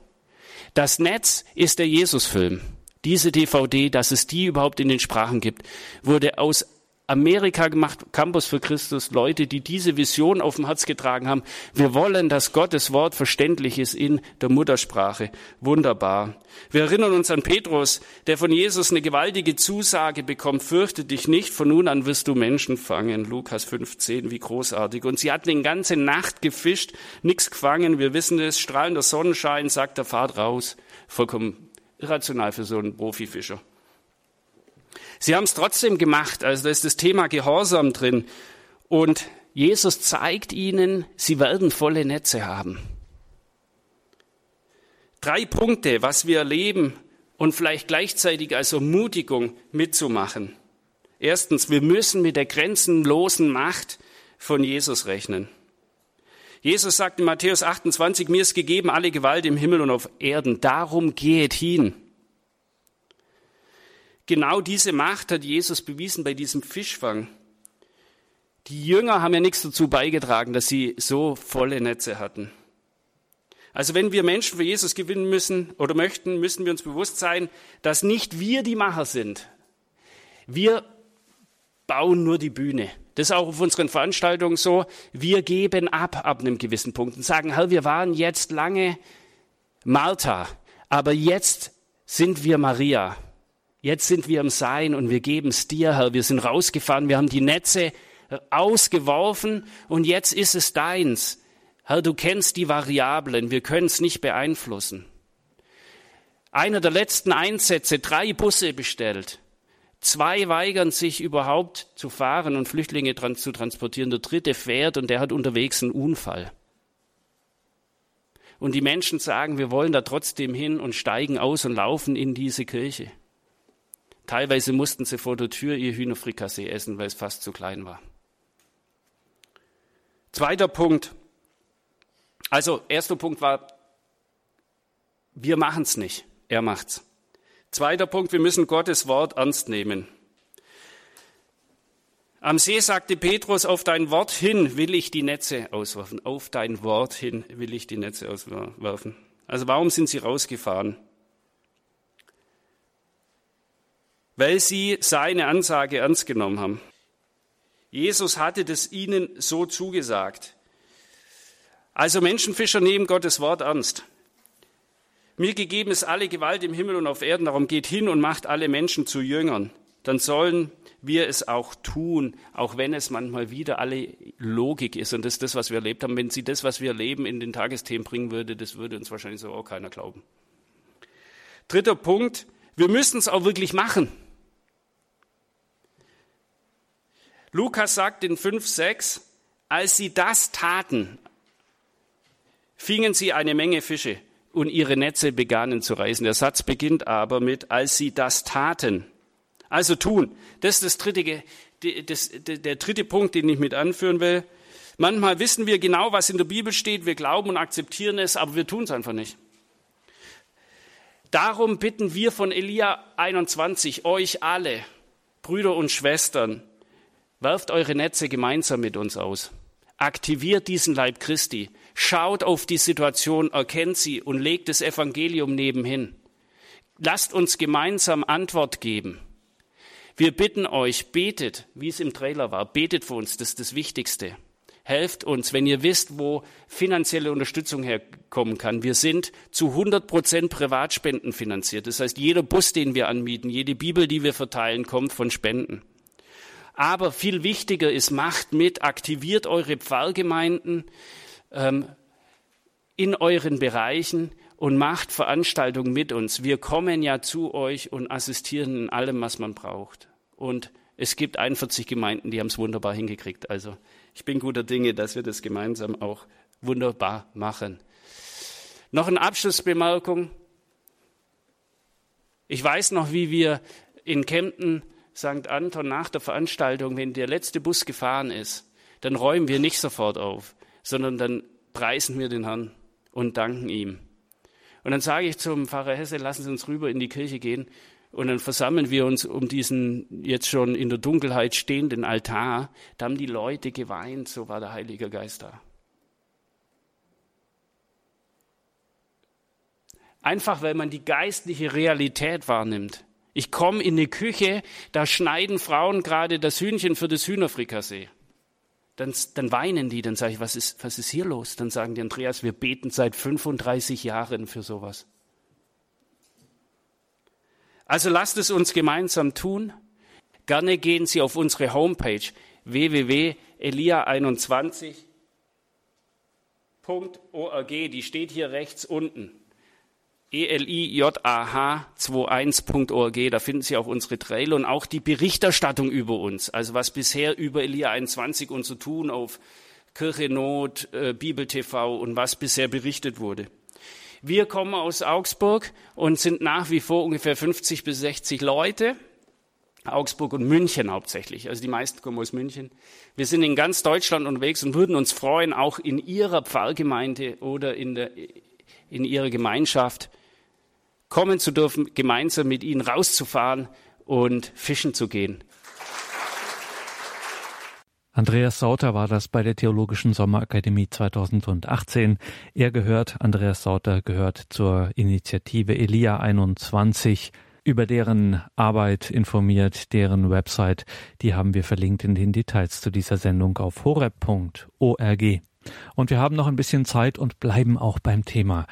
Das Netz ist der Jesusfilm. Diese DVD, dass es die überhaupt in den Sprachen gibt, wurde aus Amerika gemacht, Campus für Christus, Leute, die diese Vision auf dem Herz getragen haben. Wir wollen, dass Gottes Wort verständlich ist in der Muttersprache. Wunderbar. Wir erinnern uns an Petrus, der von Jesus eine gewaltige Zusage bekommt, fürchte dich nicht, von nun an wirst du Menschen fangen. Lukas 15, wie großartig. Und sie hatten die ganze Nacht gefischt, nichts gefangen. Wir wissen es, strahlender Sonnenschein, sagt der Fahrt raus. Vollkommen irrational für so einen Profifischer. Sie haben es trotzdem gemacht, also da ist das Thema Gehorsam drin. Und Jesus zeigt ihnen, sie werden volle Netze haben. Drei Punkte, was wir erleben und vielleicht gleichzeitig als Ermutigung mitzumachen. Erstens, wir müssen mit der grenzenlosen Macht von Jesus rechnen. Jesus sagt in Matthäus 28, mir ist gegeben alle Gewalt im Himmel und auf Erden. Darum geht hin. Genau diese Macht hat Jesus bewiesen bei diesem Fischfang. Die Jünger haben ja nichts dazu beigetragen, dass sie so volle Netze hatten. Also wenn wir Menschen für Jesus gewinnen müssen oder möchten, müssen wir uns bewusst sein, dass nicht wir die Macher sind. Wir bauen nur die Bühne. Das ist auch auf unseren Veranstaltungen so. Wir geben ab ab einem gewissen Punkt und sagen, Herr, wir waren jetzt lange Martha, aber jetzt sind wir Maria. Jetzt sind wir im Sein und wir geben es dir, Herr. Wir sind rausgefahren, wir haben die Netze ausgeworfen und jetzt ist es deins. Herr, du kennst die Variablen, wir können es nicht beeinflussen. Einer der letzten Einsätze, drei Busse bestellt. Zwei weigern sich überhaupt zu fahren und Flüchtlinge zu transportieren. Der dritte fährt und der hat unterwegs einen Unfall. Und die Menschen sagen, wir wollen da trotzdem hin und steigen aus und laufen in diese Kirche. Teilweise mussten sie vor der Tür ihr Hühnerfrikassee essen, weil es fast zu klein war. Zweiter Punkt. Also, erster Punkt war, wir machen es nicht, er macht's. Zweiter Punkt, wir müssen Gottes Wort ernst nehmen. Am See sagte Petrus, auf dein Wort hin will ich die Netze auswerfen. Auf dein Wort hin will ich die Netze auswerfen. Also warum sind sie rausgefahren? Weil sie seine Ansage ernst genommen haben. Jesus hatte das ihnen so zugesagt. Also Menschenfischer nehmen Gottes Wort ernst. Mir gegeben ist alle Gewalt im Himmel und auf Erden, darum geht hin und macht alle Menschen zu Jüngern. Dann sollen wir es auch tun, auch wenn es manchmal wieder alle Logik ist. Und das ist das, was wir erlebt haben. Wenn sie das, was wir erleben, in den Tagesthemen bringen würde, das würde uns wahrscheinlich so auch keiner glauben. Dritter Punkt, wir müssen es auch wirklich machen. Lukas sagt in 5, 6, als sie das taten, fingen sie eine Menge Fische und ihre Netze begannen zu reißen. Der Satz beginnt aber mit, als sie das taten. Also tun. Das ist das dritte, das, der dritte Punkt, den ich mit anführen will. Manchmal wissen wir genau, was in der Bibel steht, wir glauben und akzeptieren es, aber wir tun es einfach nicht. Darum bitten wir von Elia 21 euch alle, Brüder und Schwestern, Werft eure Netze gemeinsam mit uns aus. Aktiviert diesen Leib Christi. Schaut auf die Situation, erkennt sie und legt das Evangelium nebenhin. Lasst uns gemeinsam Antwort geben. Wir bitten euch, betet, wie es im Trailer war, betet für uns, das ist das Wichtigste. Helft uns, wenn ihr wisst, wo finanzielle Unterstützung herkommen kann. Wir sind zu 100 Prozent Privatspenden finanziert. Das heißt, jeder Bus, den wir anmieten, jede Bibel, die wir verteilen, kommt von Spenden. Aber viel wichtiger ist, macht mit, aktiviert eure Pfarrgemeinden ähm, in euren Bereichen und macht Veranstaltungen mit uns. Wir kommen ja zu euch und assistieren in allem, was man braucht. Und es gibt 41 Gemeinden, die haben es wunderbar hingekriegt. Also ich bin guter Dinge, dass wir das gemeinsam auch wunderbar machen. Noch eine Abschlussbemerkung. Ich weiß noch, wie wir in Kempten St. Anton nach der Veranstaltung, wenn der letzte Bus gefahren ist, dann räumen wir nicht sofort auf, sondern dann preisen wir den Herrn und danken ihm. Und dann sage ich zum Pfarrer Hesse, lassen Sie uns rüber in die Kirche gehen. Und dann versammeln wir uns um diesen jetzt schon in der Dunkelheit stehenden Altar. Da haben die Leute geweint, so war der Heilige Geist da. Einfach weil man die geistliche Realität wahrnimmt. Ich komme in die Küche, da schneiden Frauen gerade das Hühnchen für das Hühnerfrikassee. Dann, dann weinen die, dann sage ich, was ist, was ist hier los? Dann sagen die, Andreas, wir beten seit 35 Jahren für sowas. Also lasst es uns gemeinsam tun. Gerne gehen Sie auf unsere Homepage www.elia21.org, die steht hier rechts unten elijah21.org. Da finden Sie auch unsere Trailer und auch die Berichterstattung über uns. Also was bisher über Elia 21 und so tun auf Kirche Not, äh, Bibel TV und was bisher berichtet wurde. Wir kommen aus Augsburg und sind nach wie vor ungefähr 50 bis 60 Leute. Augsburg und München hauptsächlich. Also die meisten kommen aus München. Wir sind in ganz Deutschland unterwegs und würden uns freuen, auch in Ihrer Pfarrgemeinde oder in, der, in Ihrer Gemeinschaft kommen zu dürfen, gemeinsam mit ihnen rauszufahren und fischen zu gehen. Andreas Sauter war das bei der Theologischen Sommerakademie 2018. Er gehört, Andreas Sauter gehört zur Initiative Elia 21, über deren Arbeit informiert, deren Website, die haben wir verlinkt in den Details zu dieser Sendung auf horeb.org. Und wir haben noch ein bisschen Zeit und bleiben auch beim Thema.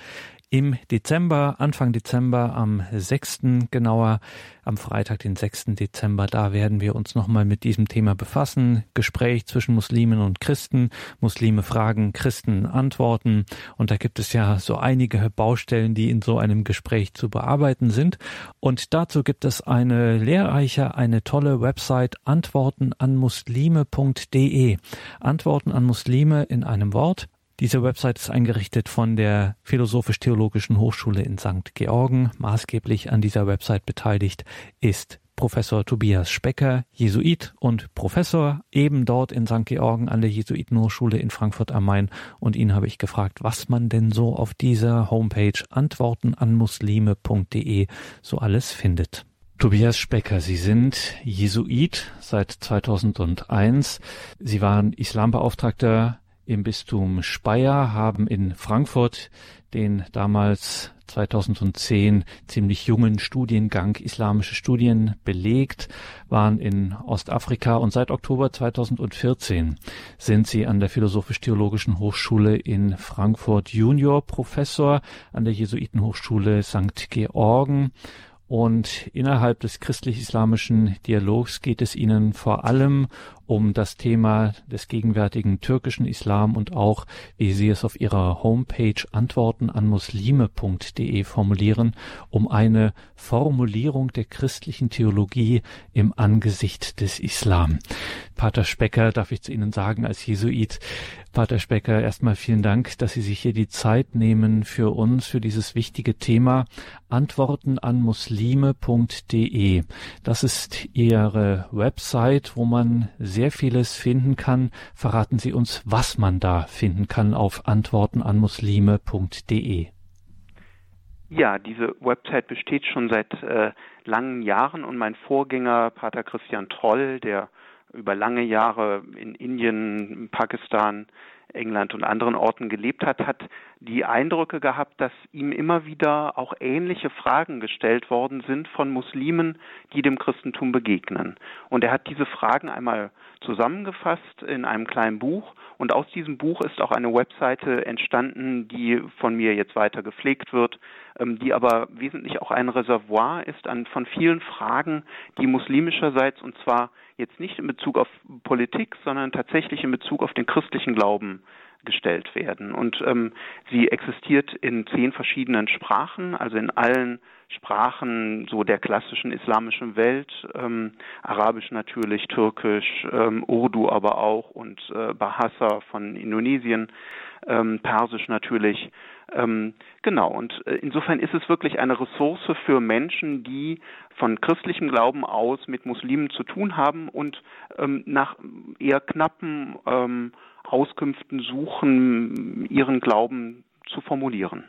Im Dezember, Anfang Dezember, am 6. genauer, am Freitag, den 6. Dezember, da werden wir uns nochmal mit diesem Thema befassen. Gespräch zwischen Muslimen und Christen. Muslime fragen, Christen antworten. Und da gibt es ja so einige Baustellen, die in so einem Gespräch zu bearbeiten sind. Und dazu gibt es eine lehrreiche, eine tolle Website, antworten an muslime.de. Antworten an Muslime in einem Wort. Diese Website ist eingerichtet von der Philosophisch-Theologischen Hochschule in St. Georgen. Maßgeblich an dieser Website beteiligt ist Professor Tobias Specker, Jesuit und Professor eben dort in St. Georgen an der Jesuitenhochschule in Frankfurt am Main. Und ihn habe ich gefragt, was man denn so auf dieser Homepage antworten an muslime.de so alles findet. Tobias Specker, Sie sind Jesuit seit 2001. Sie waren Islambeauftragter im Bistum Speyer, haben in Frankfurt den damals 2010 ziemlich jungen Studiengang Islamische Studien belegt, waren in Ostafrika und seit Oktober 2014 sind sie an der Philosophisch-Theologischen Hochschule in Frankfurt Junior Professor an der Jesuitenhochschule St. Georgen und innerhalb des christlich-islamischen Dialogs geht es ihnen vor allem um das Thema des gegenwärtigen türkischen Islam und auch, wie Sie es auf Ihrer Homepage Antworten an Muslime.de formulieren, um eine Formulierung der christlichen Theologie im Angesicht des Islam. Pater Specker, darf ich zu Ihnen sagen, als Jesuit, Pater Specker, erstmal vielen Dank, dass Sie sich hier die Zeit nehmen für uns, für dieses wichtige Thema. Antworten an muslime.de. Das ist Ihre Website, wo man sehr sehr vieles finden kann. Verraten Sie uns, was man da finden kann auf antwortenanmuslime.de. Ja, diese Website besteht schon seit äh, langen Jahren und mein Vorgänger, Pater Christian Troll, der über lange Jahre in Indien, Pakistan, England und anderen Orten gelebt hat, hat die Eindrücke gehabt, dass ihm immer wieder auch ähnliche Fragen gestellt worden sind von Muslimen, die dem Christentum begegnen. Und er hat diese Fragen einmal zusammengefasst in einem kleinen Buch. Und aus diesem Buch ist auch eine Webseite entstanden, die von mir jetzt weiter gepflegt wird, ähm, die aber wesentlich auch ein Reservoir ist an, von vielen Fragen, die muslimischerseits und zwar jetzt nicht in Bezug auf Politik, sondern tatsächlich in Bezug auf den christlichen Glauben gestellt werden. Und ähm, sie existiert in zehn verschiedenen Sprachen, also in allen Sprachen so der klassischen islamischen Welt, ähm, Arabisch natürlich, Türkisch, ähm, Urdu aber auch und äh, Bahasa von Indonesien, ähm, Persisch natürlich. Ähm, genau, und äh, insofern ist es wirklich eine Ressource für Menschen, die von christlichem Glauben aus mit Muslimen zu tun haben und ähm, nach eher knappen ähm, Auskünften suchen, ihren Glauben zu formulieren.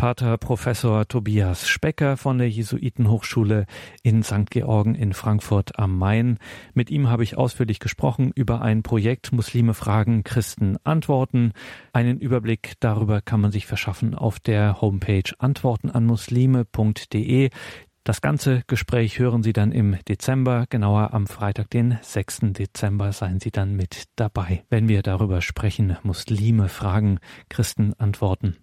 Pater Professor Tobias Specker von der Jesuitenhochschule in St. Georgen in Frankfurt am Main. Mit ihm habe ich ausführlich gesprochen über ein Projekt Muslime fragen, Christen antworten. Einen Überblick darüber kann man sich verschaffen auf der Homepage antwortenanmuslime.de. Das ganze Gespräch hören Sie dann im Dezember, genauer am Freitag, den 6. Dezember, seien Sie dann mit dabei, wenn wir darüber sprechen. Muslime fragen, Christen antworten.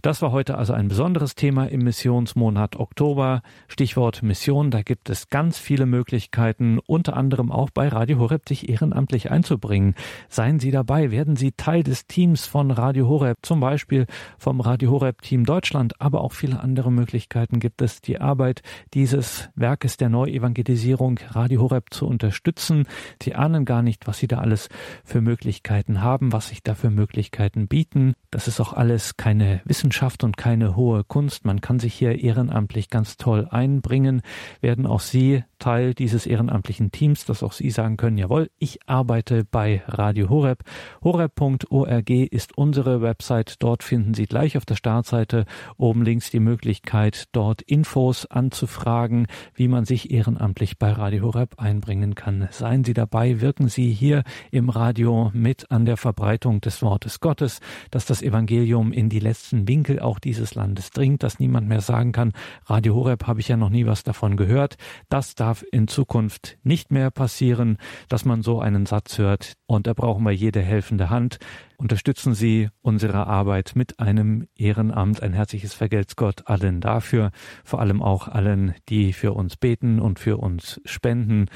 Das war heute also ein besonderes Thema im Missionsmonat Oktober. Stichwort Mission, da gibt es ganz viele Möglichkeiten, unter anderem auch bei Radio Horeb sich ehrenamtlich einzubringen. Seien Sie dabei, werden Sie Teil des Teams von Radio Horeb, zum Beispiel vom Radio Horeb Team Deutschland, aber auch viele andere Möglichkeiten gibt es, die Arbeit dieses Werkes der Neuevangelisierung Radio Horeb zu unterstützen. Sie ahnen gar nicht, was Sie da alles für Möglichkeiten haben, was sich da für Möglichkeiten bieten. Das ist auch alles keine keine Wissenschaft und keine hohe Kunst. Man kann sich hier ehrenamtlich ganz toll einbringen. Werden auch Sie Teil dieses ehrenamtlichen Teams, dass auch Sie sagen können, jawohl, ich arbeite bei Radio Horeb. Horeb.org ist unsere Website. Dort finden Sie gleich auf der Startseite oben links die Möglichkeit, dort Infos anzufragen, wie man sich ehrenamtlich bei Radio Horeb einbringen kann. Seien Sie dabei, wirken Sie hier im Radio mit an der Verbreitung des Wortes Gottes, dass das Evangelium in die letzten Winkel auch dieses Landes dringt, dass niemand mehr sagen kann, Radio Horeb habe ich ja noch nie was davon gehört. Das darf in Zukunft nicht mehr passieren, dass man so einen Satz hört. Und da brauchen wir jede helfende Hand. Unterstützen Sie unsere Arbeit mit einem Ehrenamt. Ein herzliches Vergelt's Gott allen dafür, vor allem auch allen, die für uns beten und für uns spenden.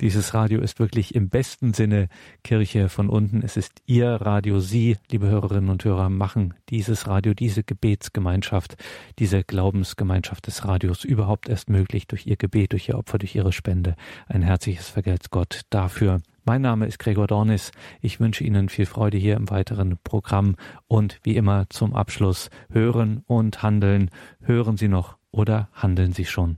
Dieses Radio ist wirklich im besten Sinne Kirche von unten. Es ist Ihr Radio. Sie, liebe Hörerinnen und Hörer, machen dieses Radio, diese Gebetsgemeinschaft, diese Glaubensgemeinschaft des Radios überhaupt erst möglich durch Ihr Gebet, durch Ihr Opfer, durch Ihre Spende. Ein herzliches Vergelt's Gott dafür. Mein Name ist Gregor Dornis. Ich wünsche Ihnen viel Freude hier im weiteren Programm und wie immer zum Abschluss hören und handeln. Hören Sie noch oder handeln Sie schon?